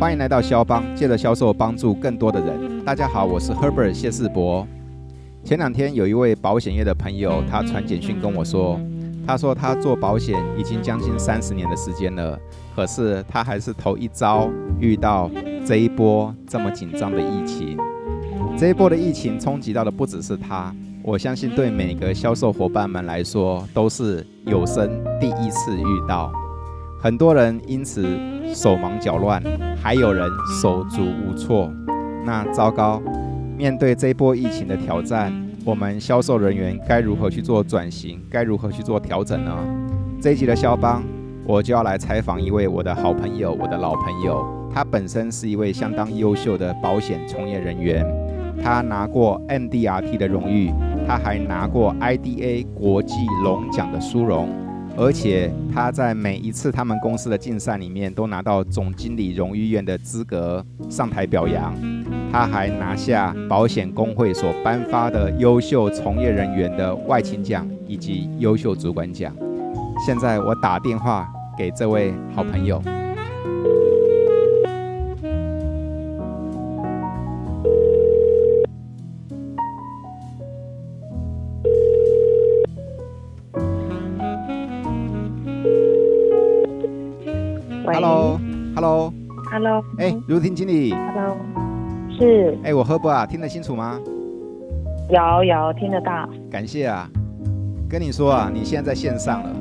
欢迎来到肖邦，借着销售帮助更多的人。大家好，我是 Herbert 谢世博。前两天有一位保险业的朋友，他传简讯跟我说，他说他做保险已经将近三十年的时间了，可是他还是头一遭遇到这一波这么紧张的疫情。这一波的疫情冲击到的不只是他，我相信对每个销售伙伴们来说都是有生第一次遇到。很多人因此手忙脚乱，还有人手足无措。那糟糕，面对这波疫情的挑战，我们销售人员该如何去做转型？该如何去做调整呢？这一集的肖邦，我就要来采访一位我的好朋友，我的老朋友。他本身是一位相当优秀的保险从业人员，他拿过 MDRT 的荣誉，他还拿过 IDA 国际龙奖的殊荣。而且他在每一次他们公司的竞赛里面都拿到总经理荣誉院的资格上台表扬，他还拿下保险工会所颁发的优秀从业人员的外勤奖以及优秀主管奖。现在我打电话给这位好朋友。Hello，哎，如婷经理，Hello，是，哎，我 Herbert 啊，听得清楚吗？有有听得到，感谢啊，跟你说啊，你现在在线上了，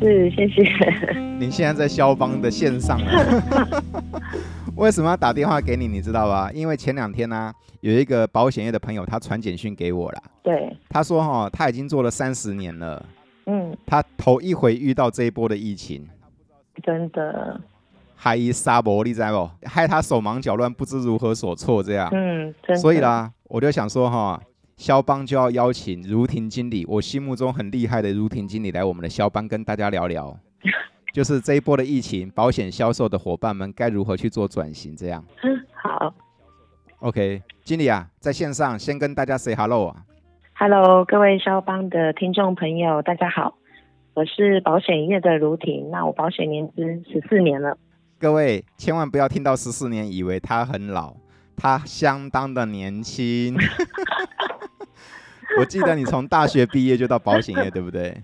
是，谢谢。你现在在肖邦的线上了，为什么要打电话给你？你知道吧？因为前两天呢、啊，有一个保险业的朋友，他传简讯给我了，对，他说哈、哦，他已经做了三十年了，嗯，他头一回遇到这一波的疫情，真的。害一杀伯，你知不？害他手忙脚乱，不知如何所措，这样。嗯，所以啦，我就想说哈，肖邦就要邀请如婷经理，我心目中很厉害的如婷经理来我们的肖邦跟大家聊聊，就是这一波的疫情，保险销售的伙伴们该如何去做转型，这样。嗯，好。OK，经理啊，在线上先跟大家 say hello 啊。Hello，各位肖邦的听众朋友，大家好，我是保险业的如婷，那我保险年资十四年了。各位千万不要听到十四年以为他很老，他相当的年轻。我记得你从大学毕业就到保险业，对不对？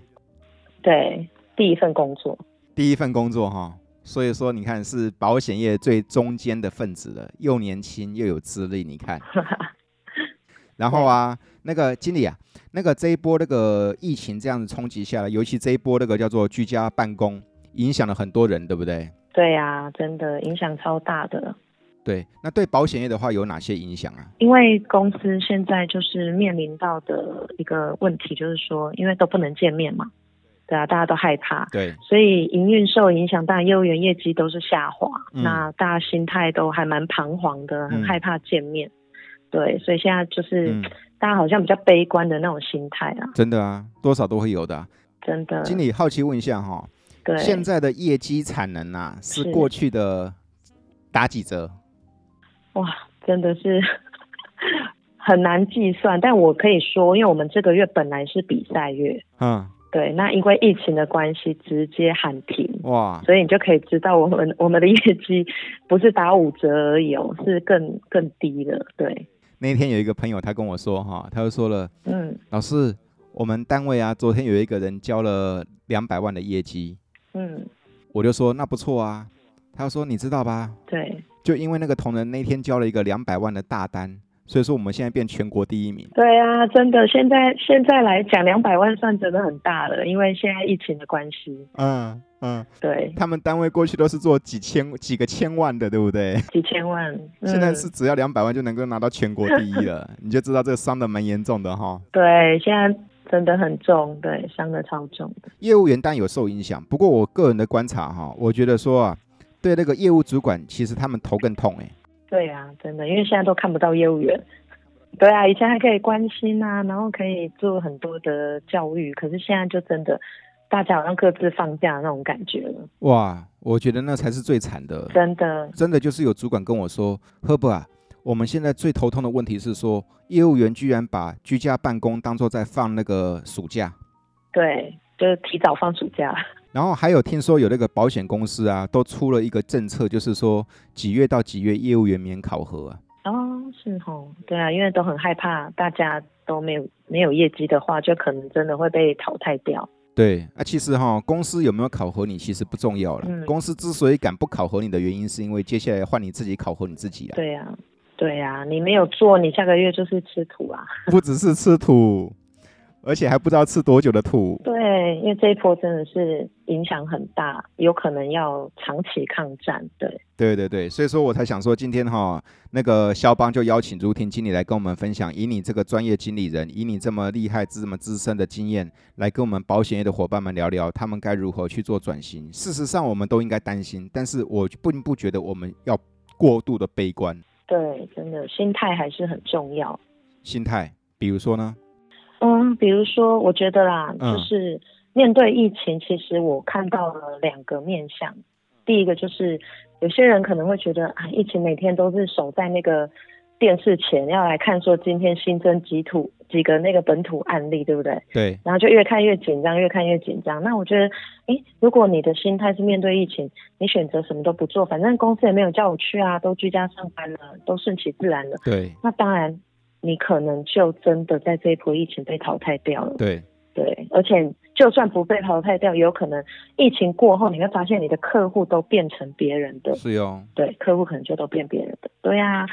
对，第一份工作。第一份工作哈，所以说你看是保险业最中间的分子了，又年轻又有资历，你看。然后啊，那个经理啊，那个这一波那个疫情这样子冲击下来，尤其这一波那个叫做居家办公，影响了很多人，对不对？对呀、啊，真的影响超大的。对，那对保险业的话有哪些影响啊？因为公司现在就是面临到的一个问题，就是说，因为都不能见面嘛，对啊，大家都害怕，对，所以营运受影响，当然业务员业绩都是下滑，嗯、那大家心态都还蛮彷徨的，很害怕见面，嗯、对，所以现在就是、嗯、大家好像比较悲观的那种心态啊。真的啊，多少都会有的、啊。真的。经理好奇问一下哈。对现在的业绩产能啊，是过去的打几折？哇，真的是 很难计算。但我可以说，因为我们这个月本来是比赛月，嗯，对。那因为疫情的关系，直接喊停。哇，所以你就可以知道，我们我们的业绩不是打五折而已哦，是更更低的。对。那天有一个朋友他跟我说哈，他就说了，嗯，老师，我们单位啊，昨天有一个人交了两百万的业绩。嗯，我就说那不错啊，他就说你知道吧？对，就因为那个同仁那天交了一个两百万的大单，所以说我们现在变全国第一名。对啊，真的，现在现在来讲两百万算真的很大了，因为现在疫情的关系。嗯嗯，对，他们单位过去都是做几千几个千万的，对不对？几千万，嗯、现在是只要两百万就能够拿到全国第一了，你就知道这个伤的蛮严重的哈。对，现在。真的很重，对，伤得超重的。业务员当然有受影响，不过我个人的观察哈，我觉得说啊，对那个业务主管，其实他们头更痛哎。对啊，真的，因为现在都看不到业务员。对啊，以前还可以关心啊，然后可以做很多的教育，可是现在就真的，大家好像各自放假那种感觉了。哇，我觉得那才是最惨的。真的，真的就是有主管跟我说，赫伯啊。我们现在最头痛的问题是说，业务员居然把居家办公当做在放那个暑假，对，就是提早放暑假。然后还有听说有那个保险公司啊，都出了一个政策，就是说几月到几月业务员免考核啊。哦，是哦，对啊，因为都很害怕，大家都没有没有业绩的话，就可能真的会被淘汰掉。对，啊，其实哈，公司有没有考核你，其实不重要了。嗯。公司之所以敢不考核你的原因，是因为接下来换你自己考核你自己了。对呀，对呀，你没有做，你下个月就是吃土啊。不只是吃土。而且还不知道吃多久的土。对，因为这一波真的是影响很大，有可能要长期抗战。对，对对对，所以说我才想说，今天哈，那个肖邦就邀请朱婷经理来跟我们分享，以你这个专业经理人，以你这么厉害、这么资深的经验，来跟我们保险业的伙伴们聊聊，他们该如何去做转型。事实上，我们都应该担心，但是我并不觉得我们要过度的悲观。对，真的，心态还是很重要。心态，比如说呢？嗯，比如说，我觉得啦，就是面对疫情，其实我看到了两个面向。第一个就是有些人可能会觉得啊，疫情每天都是守在那个电视前，要来看说今天新增几土几个那个本土案例，对不对？对。然后就越看越紧张，越看越紧张。那我觉得，诶，如果你的心态是面对疫情，你选择什么都不做，反正公司也没有叫我去啊，都居家上班了，都顺其自然了。对。那当然。你可能就真的在这一波疫情被淘汰掉了。对对，而且就算不被淘汰掉，也有可能疫情过后，你会发现你的客户都变成别人的。是哦。对，客户可能就都变别人的。对啊。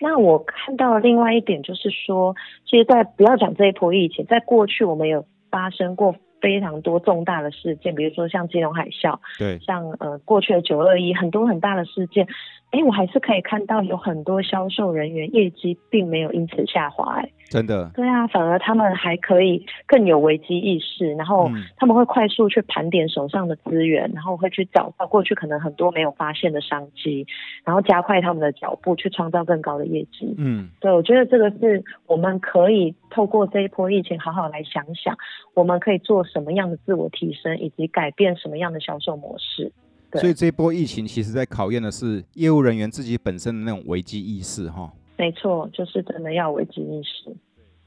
那我看到另外一点就是说，其实，在不要讲这一波疫情，在过去我们有发生过非常多重大的事件，比如说像金融海啸，对，像呃过去的九二一，很多很大的事件。哎，我还是可以看到有很多销售人员业绩并没有因此下滑，哎，真的，对啊，反而他们还可以更有危机意识，然后他们会快速去盘点手上的资源，然后会去找到过去可能很多没有发现的商机，然后加快他们的脚步去创造更高的业绩。嗯，对，我觉得这个是我们可以透过这一波疫情好好来想想，我们可以做什么样的自我提升，以及改变什么样的销售模式。所以这一波疫情，其实在考验的是业务人员自己本身的那种危机意识，哈。没错，就是真的要危机意识。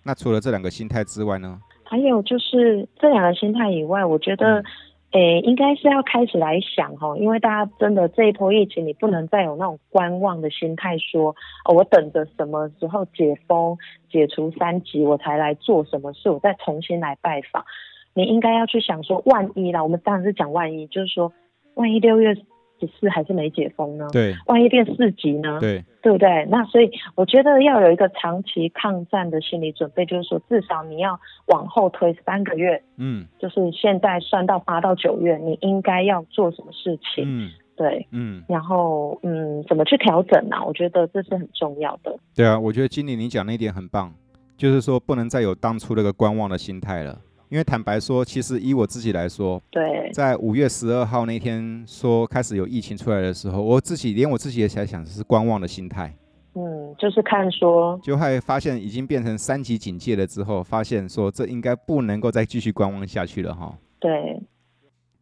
那除了这两个心态之外呢？还有就是这两个心态以外，我觉得，诶、嗯，应该是要开始来想哈，因为大家真的这一波疫情，你不能再有那种观望的心态，说哦，我等着什么时候解封、解除三级，我才来做什么事，我再重新来拜访。你应该要去想说，万一啦，我们当然是讲万一，就是说。万一六月十四还是没解封呢？对，万一变四级呢？对，对不对？那所以我觉得要有一个长期抗战的心理准备，就是说至少你要往后推三个月，嗯，就是现在算到八到九月，你应该要做什么事情？嗯，对，嗯，然后嗯，怎么去调整呢？我觉得这是很重要的。对啊，我觉得经理你讲那一点很棒，就是说不能再有当初那个观望的心态了。因为坦白说，其实以我自己来说，对，在五月十二号那天说开始有疫情出来的时候，我自己连我自己也在想，是观望的心态。嗯，就是看说，就会发现已经变成三级警戒了之后，发现说这应该不能够再继续观望下去了哈。对。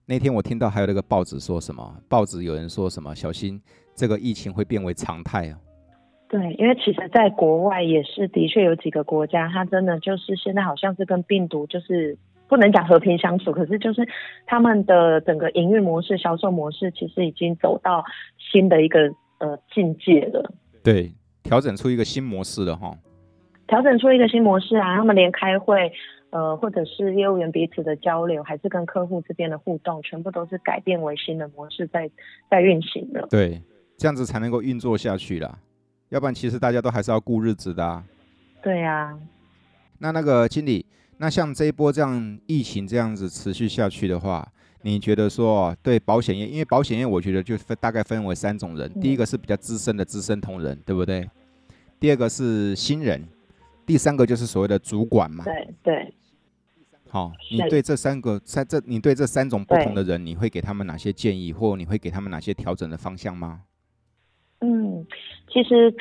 那天我听到还有那个报纸说什么，报纸有人说什么，小心这个疫情会变为常态啊。对，因为其实，在国外也是的确有几个国家，它真的就是现在好像是跟病毒就是不能讲和平相处，可是就是他们的整个营运模式、销售模式，其实已经走到新的一个呃境界了。对，调整出一个新模式了哈。调整出一个新模式啊，他们连开会，呃，或者是业务员彼此的交流，还是跟客户之间的互动，全部都是改变为新的模式在在运行的。对，这样子才能够运作下去啦。要不然，其实大家都还是要顾日子的啊。对呀。那那个经理，那像这一波这样疫情这样子持续下去的话，你觉得说对保险业，因为保险业我觉得就分大概分为三种人，第一个是比较资深的资深同仁，对不对？第二个是新人，第三个就是所谓的主管嘛。对对。好，你对这三个三这你对这三种不同的人，你会给他们哪些建议，或你会给他们哪些调整的方向吗？嗯，其实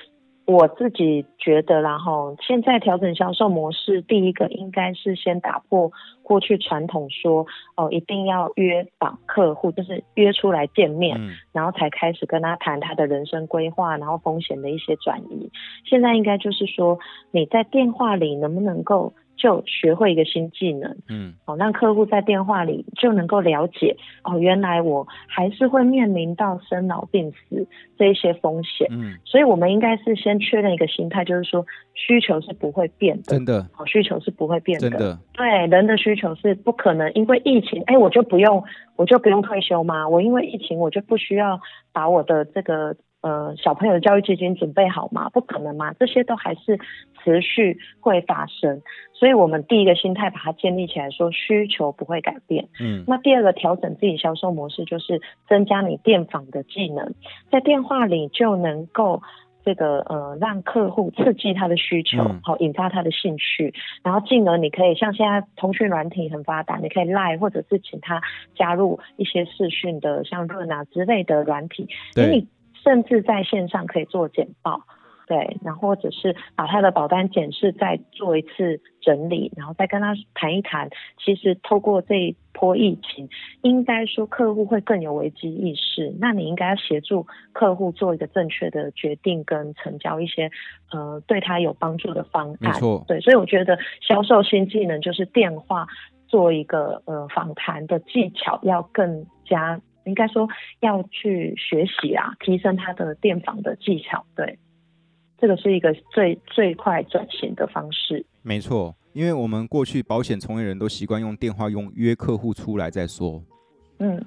我自己觉得，然后现在调整销售模式，第一个应该是先打破过去传统说哦，一定要约访客户，就是约出来见面，嗯，然后才开始跟他谈他的人生规划，然后风险的一些转移。现在应该就是说，你在电话里能不能够就学会一个新技能，嗯，哦，让客户在电话里就能够了解，哦，原来我还是会面临到生老病死这一些风险，嗯，所以我们应该是先确认一个心态，就是说需求是不会变的，真的，哦，需求是不会变的，真的，对，人的需求是不可能因为疫情，哎，我就不用，我就不用退休吗？我因为疫情，我就不需要把我的这个。呃，小朋友的教育基金准备好吗？不可能嘛，这些都还是持续会发生，所以我们第一个心态把它建立起来，说需求不会改变。嗯，那第二个调整自己销售模式，就是增加你电访的技能，在电话里就能够这个呃让客户刺激他的需求，好、嗯、引发他的兴趣，然后进而你可以像现在通讯软体很发达，你可以 Line 或者是请他加入一些视讯的像润啊之类的软体，对。甚至在线上可以做简报，对，然后或者是把他的保单检视再做一次整理，然后再跟他谈一谈。其实透过这一波疫情，应该说客户会更有危机意识。那你应该要协助客户做一个正确的决定，跟成交一些呃对他有帮助的方案。没错，对，所以我觉得销售新技能就是电话做一个呃访谈的技巧要更加。应该说要去学习啊，提升他的电访的技巧。对，这个是一个最最快转型的方式。没错，因为我们过去保险从业人都习惯用电话用约客户出来再说。嗯。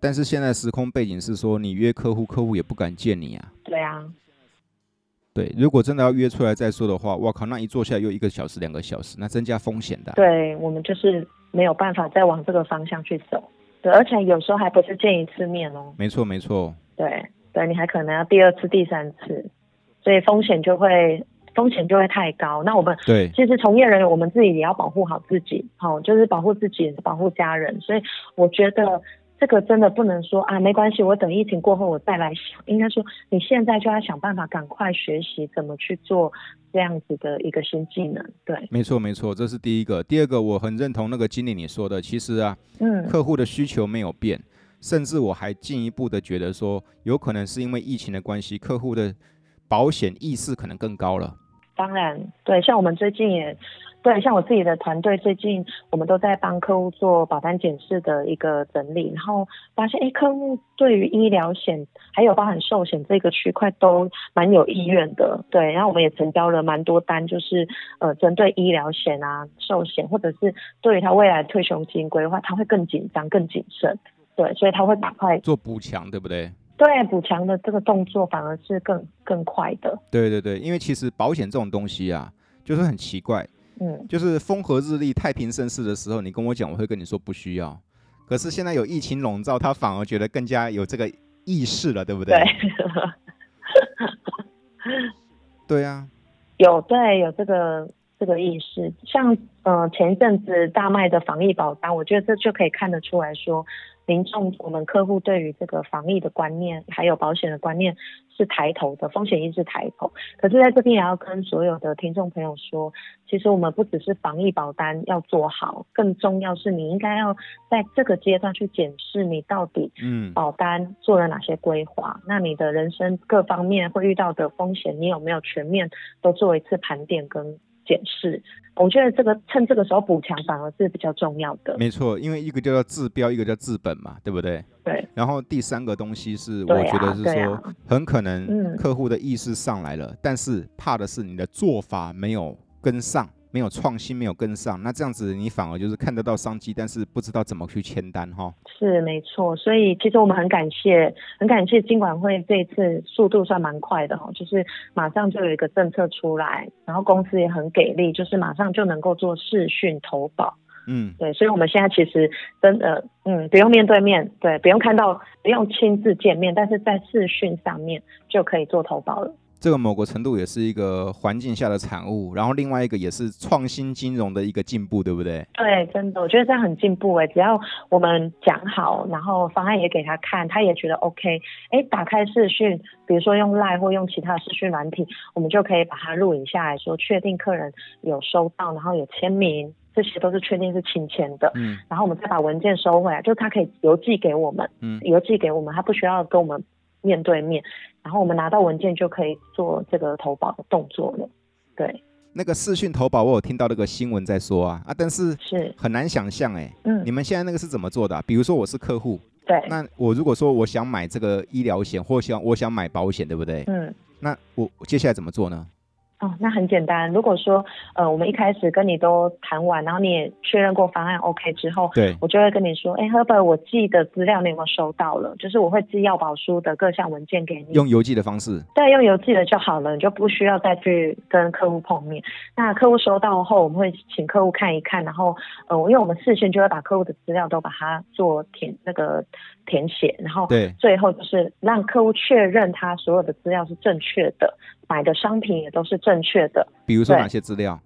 但是现在时空背景是说，你约客户，客户也不敢见你啊。对啊。对，如果真的要约出来再说的话，哇靠，那一坐下来又一个小时、两个小时，那增加风险的。对，我们就是没有办法再往这个方向去走。对，而且有时候还不是见一次面哦。没错，没错。对，对你还可能要第二次、第三次，所以风险就会风险就会太高。那我们对，其实从业人员我们自己也要保护好自己，好，就是保护自己保护家人。所以我觉得。这个真的不能说啊，没关系，我等疫情过后我再来想。应该说，你现在就要想办法赶快学习怎么去做这样子的一个新技能。对，没错没错，这是第一个。第二个，我很认同那个经理你说的，其实啊，嗯，客户的需求没有变，甚至我还进一步的觉得说，有可能是因为疫情的关系，客户的保险意识可能更高了。当然，对，像我们最近也。对，像我自己的团队，最近我们都在帮客户做保单检视的一个整理，然后发现，哎，客户对于医疗险还有包含寿险这个区块都蛮有意愿的。对，然后我们也成交了蛮多单，就是呃，针对医疗险啊、寿险，或者是对于他未来退休金规划，他会更紧张、更谨慎。对，所以他会赶快做补强，对不对？对，补强的这个动作反而是更更快的。对对对，因为其实保险这种东西啊，就是很奇怪。嗯，就是风和日丽、太平盛世的时候，你跟我讲，我会跟你说不需要。可是现在有疫情笼罩，他反而觉得更加有这个意识了，对不对？对，对啊，有对有这个这个意识。像呃前一阵子大卖的防疫保单，我觉得这就可以看得出来说。民众，我们客户对于这个防疫的观念，还有保险的观念是抬头的，风险意识抬头。可是在这边也要跟所有的听众朋友说，其实我们不只是防疫保单要做好，更重要是你应该要在这个阶段去检视你到底，嗯，保单做了哪些规划，嗯，那你的人生各方面会遇到的风险，你有没有全面都做一次盘点跟检视，我觉得这个趁这个时候补强反而是比较重要的。没错，因为一个叫做治标，一个叫治本嘛，对不对？对。然后第三个东西是，我觉得是说，很可能客户的意识上来了，嗯，但是怕的是你的做法没有跟上。没有创新，没有跟上，那这样子你反而就是看得到商机，但是不知道怎么去签单哈。是没错，所以其实我们很感谢，很感谢金管会这一次速度算蛮快的哈，就是马上就有一个政策出来，然后公司也很给力，就是马上就能够做视讯投保。嗯，对，所以我们现在其实真的，嗯，不用面对面，对，不用看到，不用亲自见面，但是在视讯上面就可以做投保了。这个某个程度也是一个环境下的产物，然后另外一个也是创新金融的一个进步，对不对？对，真的，我觉得这样很进步诶。只要我们讲好，然后方案也给他看，他也觉得 OK。哎，打开视讯，比如说用 Line 或用其他视讯软体，我们就可以把它录影下来说，确定客人有收到，然后有签名，这些都是确定是亲签的。嗯。然后我们再把文件收回来，就他可以邮寄给我们，嗯，邮寄给我们，他不需要跟我们。面对面，然后我们拿到文件就可以做这个投保的动作了。对，那个视讯投保，我有听到那个新闻在说啊啊，但是是很难想象哎，嗯，你们现在那个是怎么做的啊？比如说我是客户，对，那我如果说我想买这个医疗险，或想我想买保险，对不对？嗯，那我接下来怎么做呢？哦，那很简单。如果说，呃，我们一开始跟你都谈完，然后你也确认过方案 OK 之后，对，我就会跟你说，哎，Herbert，我寄的资料你有没有收到了？就是我会寄要保书的各项文件给你，用邮寄的方式。对，用邮寄的就好了，你就不需要再去跟客户碰面。那客户收到后，我们会请客户看一看，然后，呃，因为我们事先就会把客户的资料都把它做填那个填写，然后，对，最后就是让客户确认他所有的资料是正确的。买的商品也都是正确的，比如说哪些资料？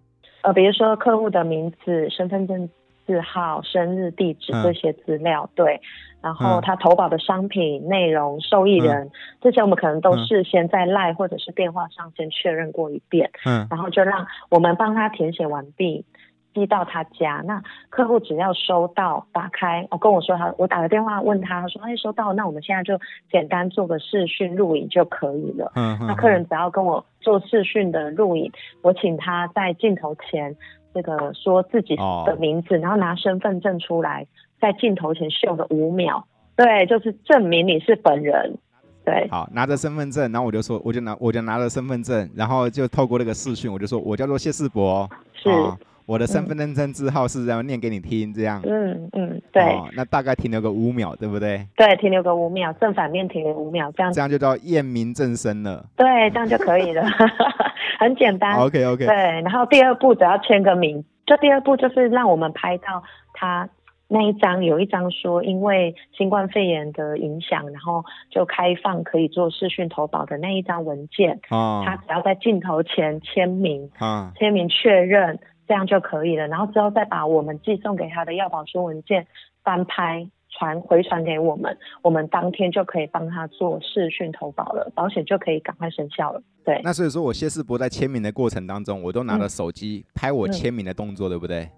呃，比如说客户的名字、身份证字号、生日、地址这些资料，嗯，对。然后他投保的商品内容、受益人，嗯，这些我们可能都事先在 LINE 或者是电话上先确认过一遍，嗯，然后就让我们帮他填写完毕。寄到他家，那客户只要收到，打开，我、哦、跟我说他，我打个电话问他，他说哎收到，那我们现在就简单做个视讯录影就可以了。嗯嗯。那客人只要跟我做视讯的录影，我请他在镜头前这个说自己的名字，哦、然后拿身份证出来，在镜头前秀个五秒，对，就是证明你是本人。对。好，拿着身份证，然后我就说，我就拿我就拿着身份证，然后就透过那个视讯，我就说我叫做谢世博。是。哦我的身份证证字号是这样念给你听，这样。嗯嗯，对、哦。那大概停留个五秒，对不对？对，停留个五秒，正反面停留五秒，这样。这样就叫验明正身了。对，这样就可以了，很简单。OK OK。对，然后第二步只要签个名，就第二步就是让我们拍到他那一张，有一张说因为新冠肺炎的影响，然后就开放可以做视讯投保的那一张文件。哦。他只要在镜头前签名，啊，签名确认。这样就可以了，然后之后再把我们寄送给他的药保书文件翻拍传回传给我们，我们当天就可以帮他做视讯投保了，保险就可以赶快生效了。对，那所以说我谢世博在签名的过程当中，我都拿了手机拍我签名的动作，嗯、对不对？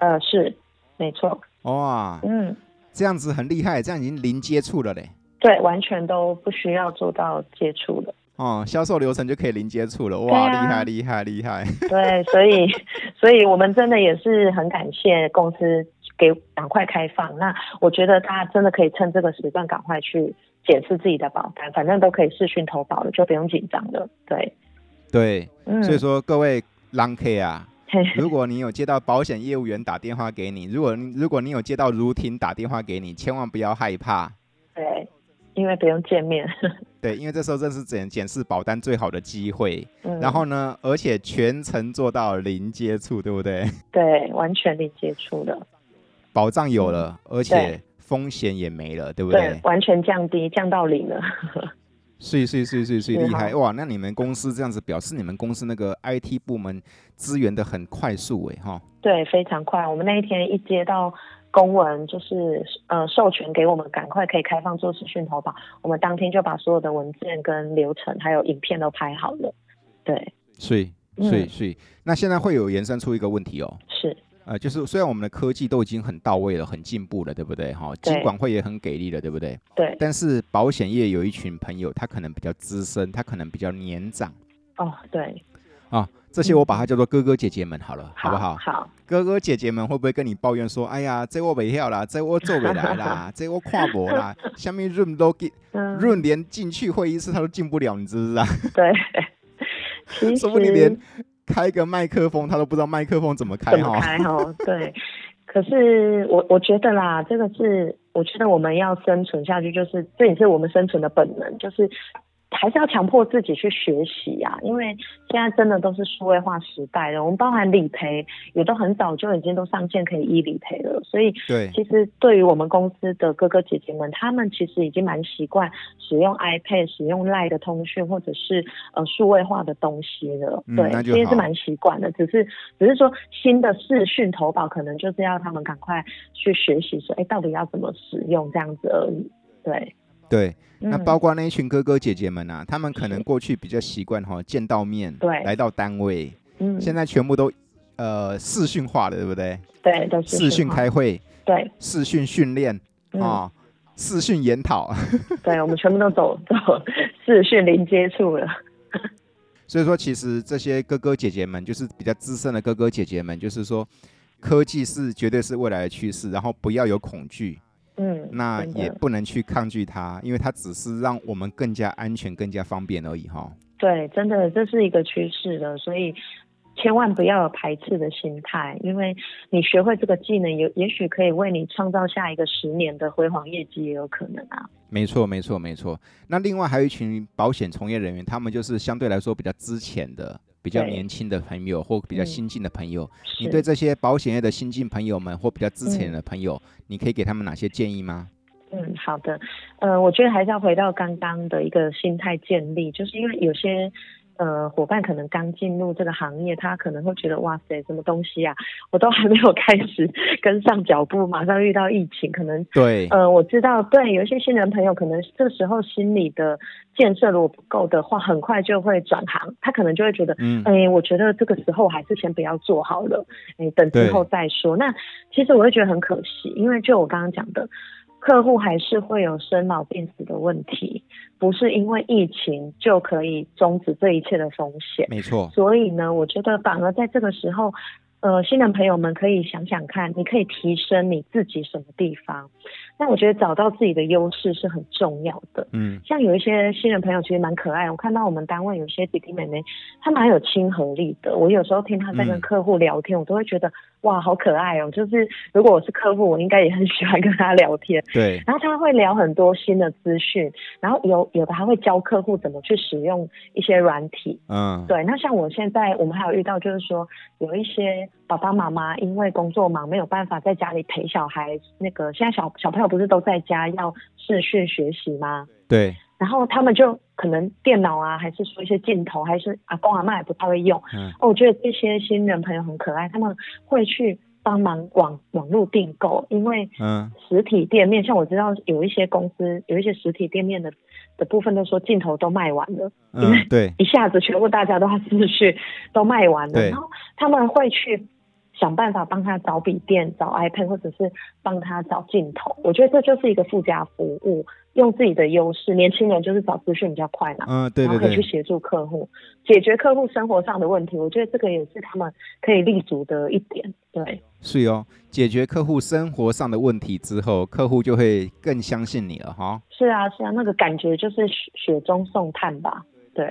呃，是，没错。哇，嗯，这样子很厉害，这样已经零接触了嘞。对，完全都不需要做到接触了。哦，销售流程就可以零接触了，哇，厉害厉害厉害！对，所以，所以我们真的也是很感谢公司给赶快开放。那我觉得大家真的可以趁这个时段赶快去检视自己的保单，反正都可以视讯投保了，就不用紧张了。对，对，嗯，所以说各位 long K 啊，如果你有接到保险业务员打电话给你，如果如果你有接到如婷打电话给你，千万不要害怕。对。因为不用见面，对，因为这时候正是检检视保单最好的机会。嗯，然后呢，而且全程做到零接触，对不对？对，完全零接触的，保障有了，嗯、而且风险也没了，对不对？对，完全降低，降到零了。是是是是是厉害哇！那你们公司这样子表示，你们公司那个 IT 部门资源的很快速哎哈？对，非常快。我们那一天一接到。公文就是呃授权给我们，赶快可以开放做视讯投保。我们当天就把所有的文件跟流程还有影片都拍好了。对，所以所以所以，那现在会有延伸出一个问题哦。是，呃，就是虽然我们的科技都已经很到位了，很进步了，对不对？哈，监管会也很给力了，对不对？对。但是保险业有一群朋友，他可能比较资深，他可能比较年长。哦，对。啊。这些我把它叫做哥哥姐姐们好了，嗯、好不好？好，哥哥姐姐们会不会跟你抱怨说：“哎呀，这我没跳啦，这我做不来啦，这我跨不啦，下面 room 都给 room 连进去会议室他都进不了，你知不知道？”对，说不定连开个麦克风他都不知道麦克风怎么开怎么开哦。对，可是我我觉得啦，这个是我觉得我们要生存下去，就是这也是我们生存的本能，就是。还是要强迫自己去学习啊，因为现在真的都是数位化时代了。我们包含理赔也都很早就已经都上线可以 e 理赔了，所以对，其实对于我们公司的哥哥姐姐们，他们其实已经蛮习惯使用 iPad、使用 Line 的通讯或者是呃数位化的东西了。嗯、对，其实是蛮习惯的，只是只是说新的视讯投保可能就是要他们赶快去学习，说哎，到底要怎么使用这样子而已。对。对，那包括那一群哥哥姐姐们啊，嗯、他们可能过去比较习惯哈见到面，对，来到单位，嗯，现在全部都呃视讯化了，对不对？对，都是视讯开会，对，视讯训练啊，视讯研讨，对，我们全部都走走视讯零接触了。所以说，其实这些哥哥姐姐们，就是比较资深的哥哥姐姐们，就是说，科技是绝对是未来的趋势，然后不要有恐惧，嗯，那也不能去抗拒它，因为它只是让我们更加安全、更加方便而已，哈。对，真的这是一个趋势的，所以。千万不要有排斥的心态，因为你学会这个技能，也也许可以为你创造下一个十年的辉煌业绩，也有可能啊。没错，没错，没错。那另外还有一群保险从业人员，他们就是相对来说比较之前的、比较年轻的朋友，或比较新进的朋友。嗯、你对这些保险业的新进朋友们，或比较资深的朋友、嗯，你可以给他们哪些建议吗？嗯，好的。呃，我觉得还是要回到刚刚的一个心态建立，就是因为有些。呃，伙伴可能刚进入这个行业，他可能会觉得哇塞，什么东西啊，我都还没有开始跟上脚步，马上遇到疫情，可能对，呃，我知道，对，有一些新人朋友，可能这个时候心理的建设如果不够的话，很快就会转行，他可能就会觉得，嗯，哎，我觉得这个时候还是先不要做好了，哎，等之后再说。那其实我会觉得很可惜，因为就我刚刚讲的。客户还是会有生老病死的问题，不是因为疫情就可以终止这一切的风险。没错。所以呢，我觉得反而在这个时候，呃，新人朋友们可以想想看，你可以提升你自己什么地方。那我觉得找到自己的优势是很重要的。嗯，像有一些新人朋友其实蛮可爱，我看到我们单位有些弟弟妹妹，他蛮有亲和力的。我有时候听他在跟客户聊天，嗯，我都会觉得哇，好可爱哦。就是如果我是客户，我应该也很喜欢跟他聊天。对。然后他会聊很多新的资讯，然后有有的还会教客户怎么去使用一些软体。嗯。对。那像我现在，我们还有遇到就是说，有一些爸爸妈妈因为工作忙，没有办法在家里陪小孩。那个现在小小朋友。不是都在家要视讯学习吗？对。然后他们就可能电脑啊，还是说一些镜头，还是阿公阿嬷也不太会用。嗯。哦，我觉得这些新人朋友很可爱，他们会去帮忙网网络订购，因为嗯，实体店面、嗯，像我知道有一些公司有一些实体店面的的部分都说镜头都卖完了，嗯，因为对，一下子全部大家都要视讯都卖完了，然后他们会去。想办法帮他找笔电、找 iPad，或者是帮他找镜头。我觉得这就是一个附加服务，用自己的优势。年轻人就是找资讯比较快嘛，嗯，对对对，然后可以去协助客户解决客户生活上的问题。我觉得这个也是他们可以立足的一点。对，是哦，解决客户生活上的问题之后，客户就会更相信你了哈。是啊，是啊，那个感觉就是雪中送炭吧。对。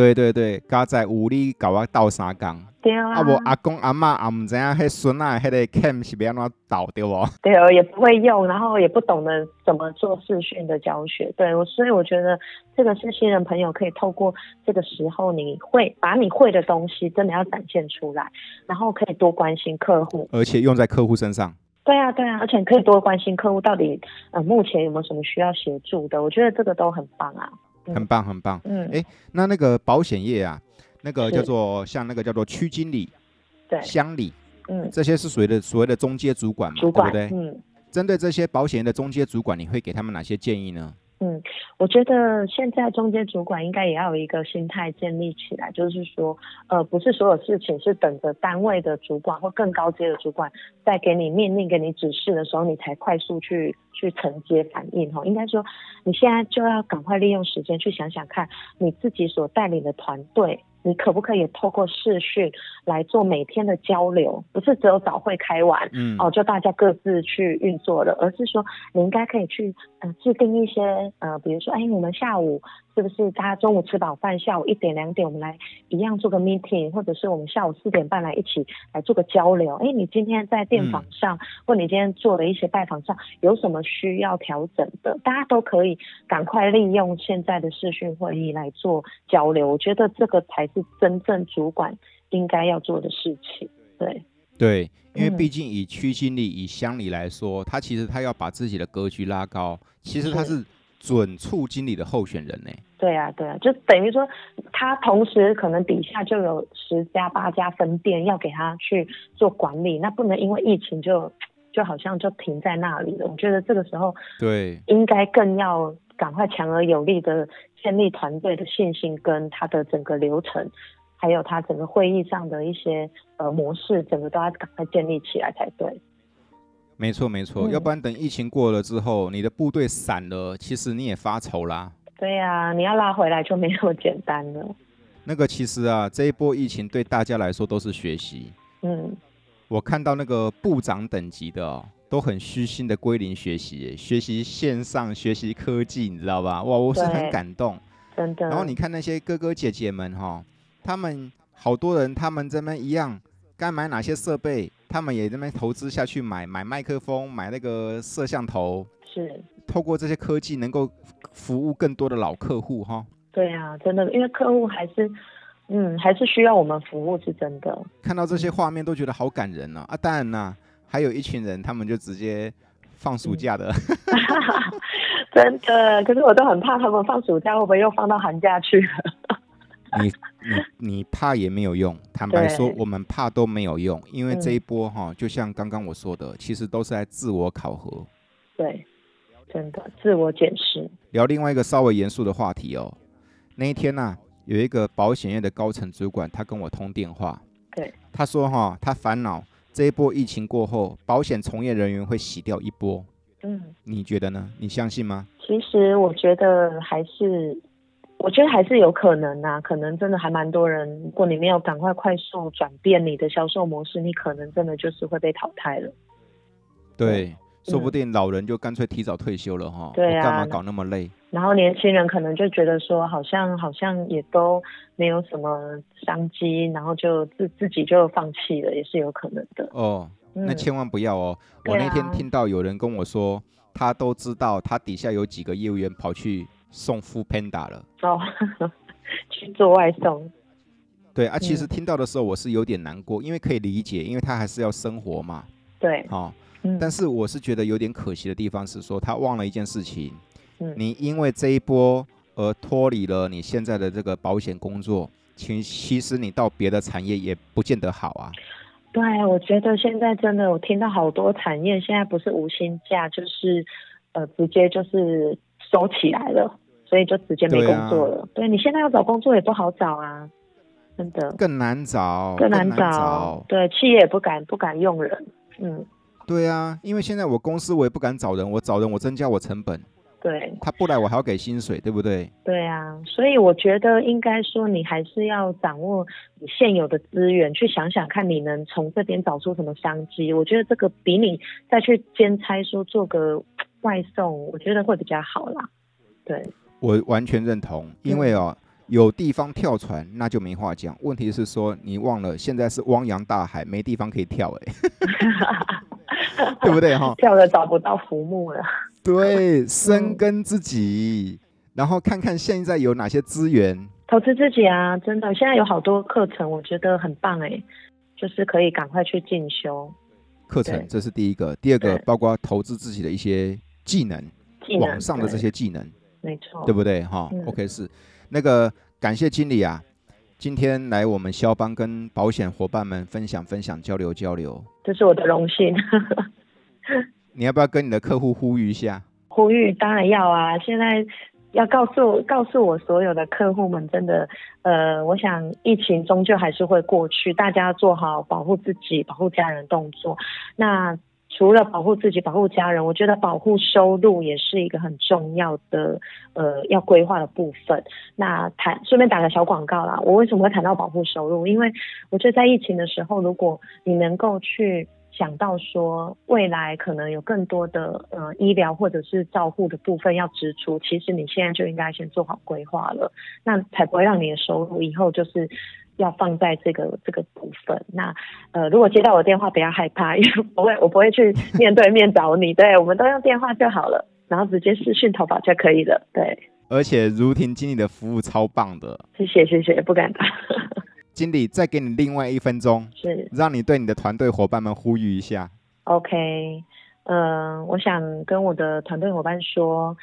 对对对，家在屋里搞我倒三缸，对啊，啊不阿公阿妈也唔知影迄孙啊，迄个 cam 是要安怎倒对不？对哦，也不会用，然后也不懂得怎么做视讯的教学，对，我所以我觉得这个是新人朋友可以透过这个时候，你会把你会的东西真的要展现出来，然后可以多关心客户，而且用在客户身上。对啊对啊，而且可以多关心客户到底呃目前有没有什么需要协助的，我觉得这个都很棒啊。很棒，很棒。嗯，哎，那那个保险业啊，那个叫做像那个叫做区经理、对，乡里，嗯，这些是属于的所谓的中介主管嘛，主管，对不对？嗯，针对这些保险业的中介主管，你会给他们哪些建议呢？嗯，我觉得现在中介主管应该也要有一个心态建立起来，就是说，呃，不是所有事情是等着单位的主管或更高阶的主管在给你命令、给你指示的时候，你才快速去去承接反应哈。应该说，你现在就要赶快利用时间去想想看，你自己所带领的团队。你可不可以透过视讯来做每天的交流？不是只有早会开完，嗯，哦，就大家各自去运作了，而是说你应该可以去呃制定一些呃，比如说，哎，你们下午。是不是大家中午吃饱饭，下午一点两点我们来一样做个 meeting，或者是我们下午四点半来一起来做个交流？哎，你今天在电访上，嗯、或你今天做的一些拜访上有什么需要调整的？大家都可以赶快利用现在的视讯会议来做交流。我觉得这个才是真正主管应该要做的事情。对对，因为毕竟以区经理、以乡里来说，他其实他要把自己的格局拉高，其实他是。准促经理的候选人呢？对啊，对啊，就等于说他同时可能底下就有十家八家分店要给他去做管理，那不能因为疫情就就好像就停在那里了。我觉得这个时候对应该更要赶快强而有力的建立团队的信心，跟他的整个流程，还有他整个会议上的一些呃模式，整个都要赶快建立起来才对。没错没错，要不然等疫情过了之后，嗯、你的部队散了，其实你也发愁啦。对呀、啊，你要拉回来就没那么简单了。那个其实啊，这一波疫情对大家来说都是学习。嗯，我看到那个部长等级的哦，都很虚心的归零学习，学习线上，学习科技，你知道吧？哇，我是很感动，真的。然后你看那些哥哥姐姐们哈、哦，他们好多人，他们这边一样，该买哪些设备，他们也这边投资下去买，买麦克风，买那个摄像头，是透过这些科技能够服务更多的老客户哈。对啊，真的，因为客户还是，嗯，还是需要我们服务，是真的。看到这些画面都觉得好感人呢、啊。啊，当然啦，还有一群人，他们就直接放暑假的。嗯、真的，可是我都很怕他们放暑假会不会又放到寒假去了。你你你怕也没有用，坦白说，我们怕都没有用，因为这一波哈、嗯，就像刚刚我说的，其实都是在自我考核。对，真的自我检视。聊另外一个稍微严肃的话题哦。那一天呢、啊，有一个保险业的高层主管，他跟我通电话。对，他说哈，他烦恼这一波疫情过后，保险从业人员会洗掉一波。嗯，你觉得呢？你相信吗？其实我觉得还是，我觉得还是有可能啊。可能真的还蛮多人，如果你没有赶快快速转变你的销售模式，你可能真的就是会被淘汰了。对。对说不定老人就干脆提早退休了哈，对啊，干嘛搞那么累？然后年轻人可能就觉得说，好像好像也都没有什么商机，然后就自自己就放弃了，也是有可能的。哦，那千万不要哦！嗯，我那天听到有人跟我说，他都知道他底下有几个业务员跑去送 Foodpanda 了。哦，去做外送。对啊，其实听到的时候我是有点难过，因为可以理解，因为他还是要生活嘛。对，哦。但是我是觉得有点可惜的地方是说，他忘了一件事情。嗯，你因为这一波而脱离了你现在的这个保险工作，其其实你到别的产业也不见得好啊。对，我觉得现在真的，我听到好多产业现在不是无薪假，就是呃直接就是收起来了，所以就直接没工作了。对你现在要找工作也不好找啊，真的更难找，更难找。难找对，企业也不敢不敢用人，嗯。对啊，因为现在我公司我也不敢找人，我找人我增加我成本。对，他不来我还要给薪水，对不对？对啊，所以我觉得应该说你还是要掌握你现有的资源，去想想看你能从这边找出什么商机。我觉得这个比你再去兼差说做个外送，我觉得会比较好啦。对，我完全认同，因为哦。嗯有地方跳船，那就没话讲。问题是说，你忘了现在是汪洋大海，没地方可以跳哎、欸，对不对哈？跳了找不到浮木了。对，深耕自己、嗯，然后看看现在有哪些资源，投资自己啊！真的，现在有好多课程，我觉得很棒哎、欸，就是可以赶快去进修。课程，这是第一个，第二个包括投资自己的一些技能，技能网上的这些技能，没错，对不对哈、嗯、？OK 是。那个感谢经理啊，今天来我们肖邦跟保险伙伴们分享分享交流交流，这是我的荣幸。你要不要跟你的客户呼吁一下？呼吁当然要啊！现在要告诉告诉我所有的客户们，真的，呃，我想疫情终究还是会过去，大家做好保护自己、保护家人动作。那除了保护自己、保护家人，我觉得保护收入也是一个很重要的呃要规划的部分。那谈顺便打个小广告啦，我为什么会谈到保护收入？因为我觉得在疫情的时候，如果你能够去想到说未来可能有更多的呃医疗或者是照护的部分要支出，其实你现在就应该先做好规划了，那才不会让你的收入以后就是。要放在这个这个部分。那呃，如果接到我的电话，不要害怕，因为不会，我不会去面对面找你。对，我们都用电话就好了，然后直接视讯投保就可以了。对。而且如婷经理的服务超棒的。谢谢谢谢，不敢当。经理再给你另外一分钟，是让你对你的团队伙伴们呼吁一下。OK，嗯、呃，我想跟我的团队伙伴说，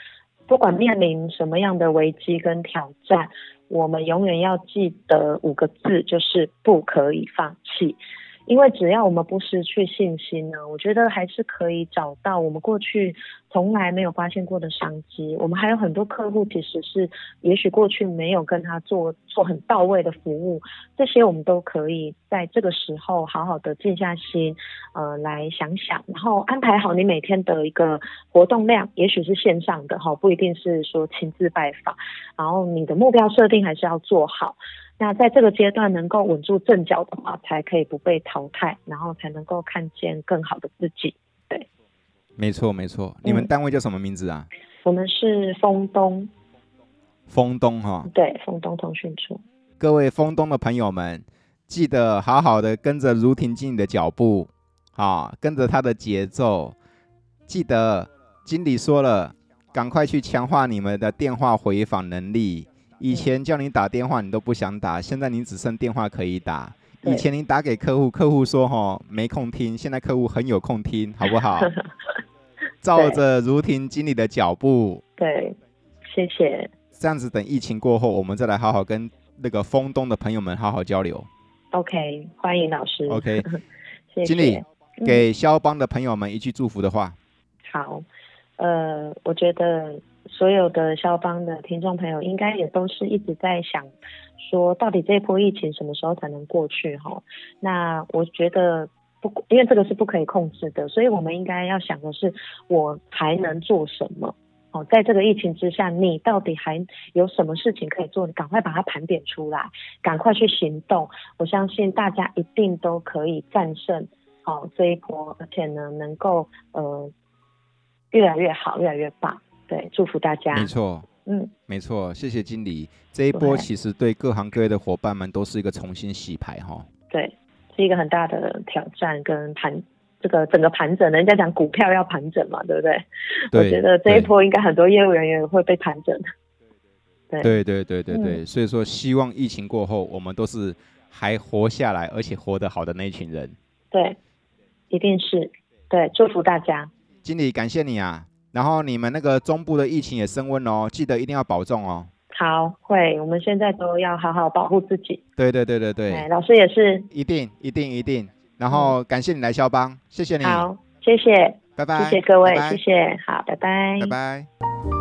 不管面临什么样的危机跟挑战。我们永远要记得五个字，就是不可以放弃。因为只要我们不失去信心呢，我觉得还是可以找到我们过去从来没有发现过的商机。我们还有很多客户其实是，也许过去没有跟他做做很到位的服务，这些我们都可以在这个时候好好的静下心，呃，来想想，然后安排好你每天的一个活动量，也许是线上的哈，不一定是说亲自拜访，然后你的目标设定还是要做好。那在这个阶段能够稳住阵脚的话，才可以不被淘汰，然后才能够看见更好的自己。对，没错没错。你们单位叫什么名字啊？嗯、我们是丰东。丰东哈。对，丰东通讯处。各位丰东的朋友们，记得好好的跟着如婷经理的脚步，啊，跟着他的节奏。记得经理说了，赶快去强化你们的电话回访能力。以前叫你打电话，你都不想打，现在你只剩电话可以打。以前你打给客户，客户说齁没空听，现在客户很有空听，好不好？照着如婷经理的脚步。对，谢谢。这样子，等疫情过后，我们再来好好跟那个丰东的朋友们好好交流。OK，欢迎老师。OK，谢谢。经理给肖邦的朋友们一句祝福的话。好，呃，我觉得。所有的肖邦的听众朋友，应该也都是一直在想，说到底这波疫情什么时候才能过去哈？那我觉得不，因为这个是不可以控制的，所以我们应该要想的是，我还能做什么？哦，在这个疫情之下，你到底还有什么事情可以做？你赶快把它盘点出来，赶快去行动。我相信大家一定都可以战胜哦这一波，而且呢，能够呃越来越好，越来越棒。对，祝福大家。没错，嗯，没错，谢谢经理。这一波其实对各行各业的伙伴们都是一个重新洗牌哈。对，是一个很大的挑战跟盘，这个整个盘整，人家讲股票要盘整嘛，对不对？对。我觉得这一波应该很多业务人员会被盘整。对对对对对对，所以说希望疫情过后，我们都是还活下来，而且活得好的那一群人。对，一定是。对，祝福大家。经理，感谢你啊。然后你们那个中部的疫情也升温哦，记得一定要保重哦。好，会，我们现在都要好好保护自己。对对对对对，哎，老师也是。一定一定一定。然后感谢你来肖邦，谢谢你。好，谢谢，拜拜，谢谢各位，拜拜，谢谢，好，拜拜，拜拜。